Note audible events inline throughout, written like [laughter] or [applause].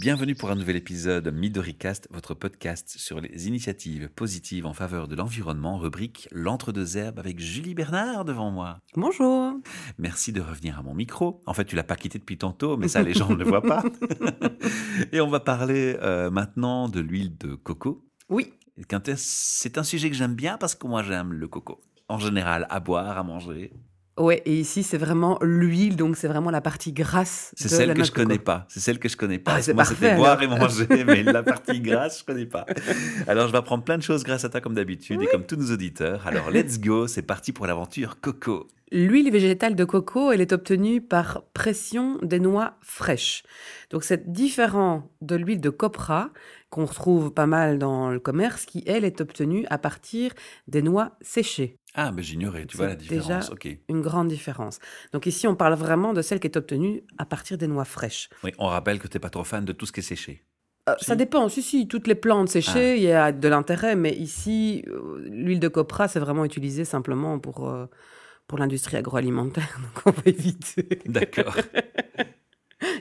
Bienvenue pour un nouvel épisode MidoriCast, votre podcast sur les initiatives positives en faveur de l'environnement, rubrique L'entre-deux herbes avec Julie Bernard devant moi. Bonjour. Merci de revenir à mon micro. En fait, tu l'as pas quitté depuis tantôt, mais ça, les gens ne le voient pas. [laughs] Et on va parler euh, maintenant de l'huile de coco. Oui. C'est un sujet que j'aime bien parce que moi, j'aime le coco. En général, à boire, à manger. Ouais, et ici c'est vraiment l'huile, donc c'est vraiment la partie grasse. C'est celle que je connais pas. C'est celle que je connais pas. Ah, Moi, c'était boire et manger, [laughs] mais la partie grasse, je connais pas. Alors, je vais apprendre plein de choses grâce à toi, comme d'habitude, et comme tous nos auditeurs. Alors, let's go, c'est parti pour l'aventure coco. L'huile végétale de coco, elle est obtenue par pression des noix fraîches. Donc c'est différent de l'huile de copra qu'on retrouve pas mal dans le commerce, qui elle est obtenue à partir des noix séchées. Ah, mais j'ignorais, tu vois la différence. Déjà Une grande différence. Donc ici, on parle vraiment de celle qui est obtenue à partir des noix fraîches. Oui, on rappelle que tu n'es pas trop fan de tout ce qui est séché. Euh, ça dépend. Si, si, toutes les plantes séchées, ah. il y a de l'intérêt, mais ici, euh, l'huile de copra, c'est vraiment utilisé simplement pour, euh, pour l'industrie agroalimentaire, [laughs] donc on va éviter. D'accord. [laughs]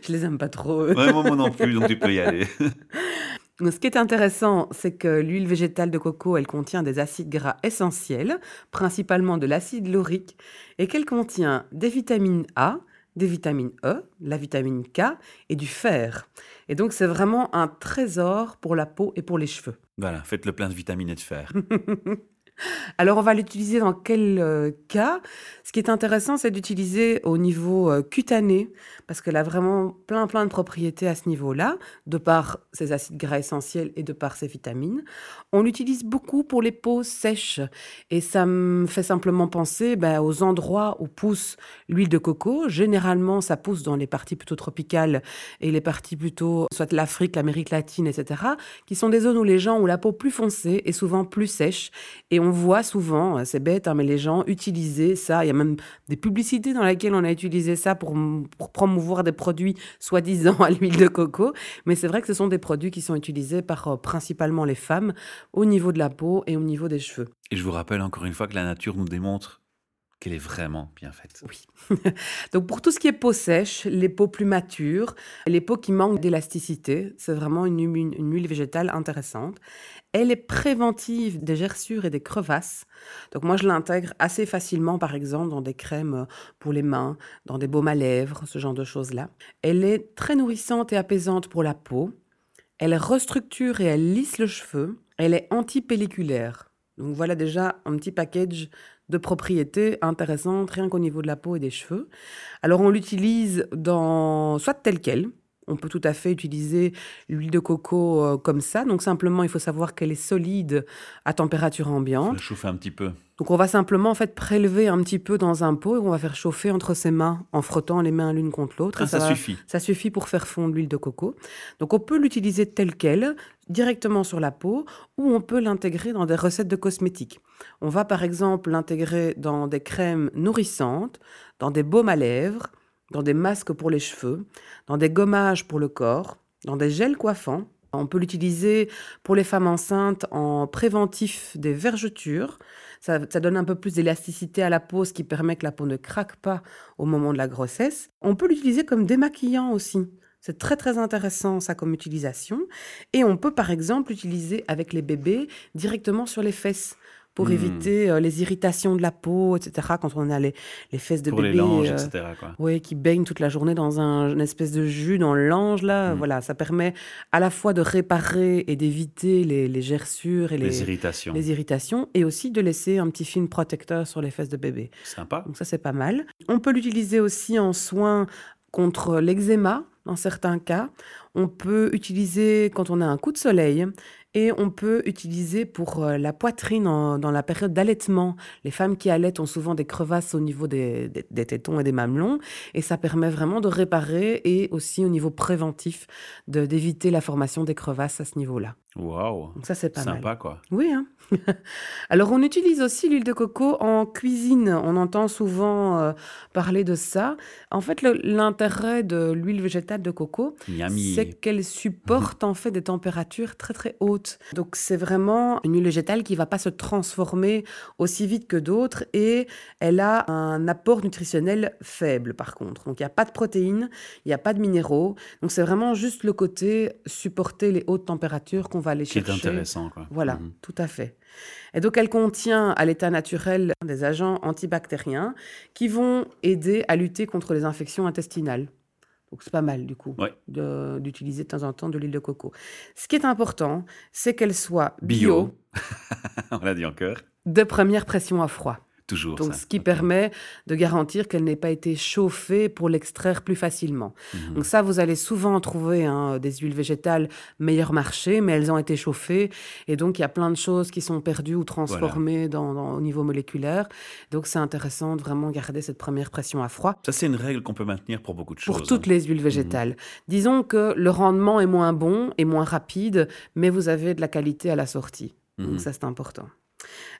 Je les aime pas trop. Ouais, moi non plus, donc tu peux y aller. [laughs] Ce qui est intéressant, c'est que l'huile végétale de coco, elle contient des acides gras essentiels, principalement de l'acide laurique, et qu'elle contient des vitamines A, des vitamines E, la vitamine K et du fer. Et donc c'est vraiment un trésor pour la peau et pour les cheveux. Voilà, faites le plein de vitamines et de fer. [laughs] Alors, on va l'utiliser dans quel euh, cas? Ce qui est intéressant, c'est d'utiliser au niveau euh, cutané, parce qu'elle a vraiment plein, plein de propriétés à ce niveau-là, de par ses acides gras essentiels et de par ses vitamines. On l'utilise beaucoup pour les peaux sèches, et ça me fait simplement penser ben, aux endroits où pousse l'huile de coco. Généralement, ça pousse dans les parties plutôt tropicales et les parties plutôt, soit l'Afrique, l'Amérique latine, etc., qui sont des zones où les gens ont la peau plus foncée et souvent plus sèche, et on voit souvent, euh, c'est bête, hein, mais les gens utiliser ça. Il y a même des publicités dans lesquelles on a utilisé ça pour, promouvoir des produits soi-disant [laughs] à l'huile de coco. Mais c'est vrai que ce sont des produits qui sont utilisés par euh, principalement les femmes au niveau de la peau et au niveau des cheveux. Et je vous rappelle encore une fois que la nature nous démontre qu'elle est vraiment bien faite. Oui. [laughs] Donc pour tout ce qui est peau sèche, les peaux plus matures, les peaux qui manquent d'élasticité, c'est vraiment une, huile végétale intéressante. Elle est préventive des gerçures et des crevasses. Donc moi, je l'intègre assez facilement, par exemple, dans des crèmes pour les mains, dans des baumes à lèvres, ce genre de choses-là. Elle est très nourrissante et apaisante pour la peau. Elle restructure et elle lisse le cheveu. Elle est antipelliculaire. Donc voilà déjà un petit package de propriétés intéressantes rien qu'au niveau de la peau et des cheveux. Alors on l'utilise dans soit tel quel, on peut tout à fait utiliser l'huile de coco euh, comme ça. Donc simplement, il faut savoir qu'elle est solide à température ambiante. La chauffer un petit peu. Donc on va simplement en fait prélever un petit peu dans un pot et on va faire chauffer entre ses mains en frottant les mains l'une contre l'autre. Ah, ça, suffit. Ça suffit pour faire fondre l'huile de coco. Donc on peut l'utiliser telle quelle, directement sur la peau, ou on peut l'intégrer dans des recettes de cosmétiques. On va par exemple l'intégrer dans des crèmes nourrissantes, dans des baumes à lèvres, dans des masques pour les cheveux, dans des gommages pour le corps, dans des gels coiffants. On peut l'utiliser pour les femmes enceintes en préventif des vergetures. Ça, donne un peu plus d'élasticité à la peau, ce qui permet que la peau ne craque pas au moment de la grossesse. On peut l'utiliser comme démaquillant aussi. C'est très très intéressant ça comme utilisation. Et on peut par exemple l'utiliser avec les bébés directement sur les fesses pour hmm. éviter euh, les irritations de la peau, etc. Quand on a les, les fesses de pour bébé, les langes, euh, etc. Oui, qui baignent toute la journée dans un, une espèce de jus dans le lange là. Hmm. Voilà, ça permet à la fois de réparer et d'éviter les, les, gerçures et les, irritations. les irritations, et aussi de laisser un petit film protecteur sur les fesses de bébé. Sympa. Donc ça c'est pas mal. On peut l'utiliser aussi en soins contre l'eczéma dans certains cas. On peut utiliser quand on a un coup de soleil et on peut utiliser pour euh, la poitrine dans la période d'allaitement. Les femmes qui allaitent ont souvent des crevasses au niveau des, tétons et des mamelons et ça permet vraiment de réparer et aussi au niveau préventif d'éviter la formation des crevasses à ce niveau-là. Waouh. Donc ça, c'est pas mal. Sympa, quoi. Oui, hein. [laughs] Alors, on utilise aussi l'huile de coco en cuisine. On entend souvent euh, parler de ça. En fait, l'intérêt de l'huile végétale de coco, c'est qu'elle supporte en fait des températures très très hautes. Donc, c'est vraiment une huile végétale qui va pas se transformer aussi vite que d'autres et elle a un apport nutritionnel faible par contre. Donc, il n'y a pas de protéines, il n'y a pas de minéraux. Donc, c'est vraiment juste le côté supporter les hautes températures qu'on va aller Qui est chercher. intéressant, quoi. Voilà, Mhm. tout à fait. Et donc, elle contient à l'état naturel des agents antibactériens qui vont aider à lutter contre les infections intestinales. Donc, c'est pas mal, du coup, Ouais. de- d'utiliser de temps en temps de l'huile de coco. Ce qui est important, c'est qu'elle soit bio, Bio. [laughs] On l'a dit encore. de première pression à froid. Toujours. Donc, ça. ce qui permet de garantir qu'elle n'ait pas été chauffée pour l'extraire plus facilement. Mhm. Donc ça, vous allez souvent trouver hein, des huiles végétales meilleur marché, mais elles ont été chauffées. Et donc, il y a plein de choses qui sont perdues ou transformées dans- dans- au niveau moléculaire. Donc, c'est intéressant de vraiment garder cette première pression à froid. Ça, c'est une règle qu'on peut maintenir pour beaucoup de choses. Pour toutes hein. les huiles végétales. Disons que le rendement est moins bon et moins rapide, mais vous avez de la qualité à la sortie. Mhm. Donc ça, c'est important.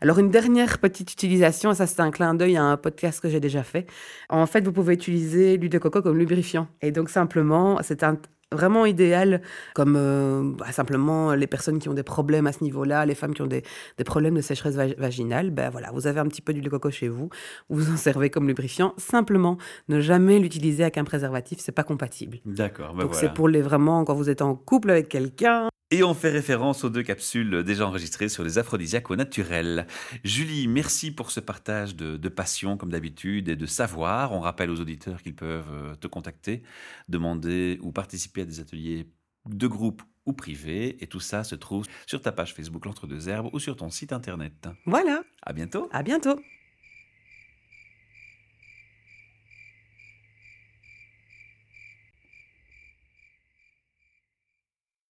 Alors, une dernière petite utilisation, ça c'est un clin d'œil à un podcast que j'ai déjà fait. En fait, vous pouvez utiliser l'huile de coco comme lubrifiant. Et donc, simplement, c'est un vraiment idéal comme euh, bah, simplement les personnes qui ont des problèmes à ce niveau-là, les femmes qui ont des, des problèmes de sécheresse va- vaginale, ben voilà, vous avez un petit peu d'huile de coco chez vous, vous en servez comme lubrifiant. Simplement, ne jamais l'utiliser avec un préservatif, c'est pas compatible. D'accord. bah Donc voilà. c'est pour les vraiment quand vous êtes en couple avec quelqu'un. Et on fait référence aux deux capsules déjà enregistrées sur les aphrodisiaques au naturel. Julie, merci pour ce partage de, de passion, comme d'habitude, et de savoir. On rappelle aux auditeurs qu'ils peuvent euh, te contacter, demander ou participer à des ateliers de groupe ou privés. Et tout ça se trouve sur ta page Facebook L'Entre-deux-Herbes ou sur ton site internet. Voilà, À bientôt! à bientôt.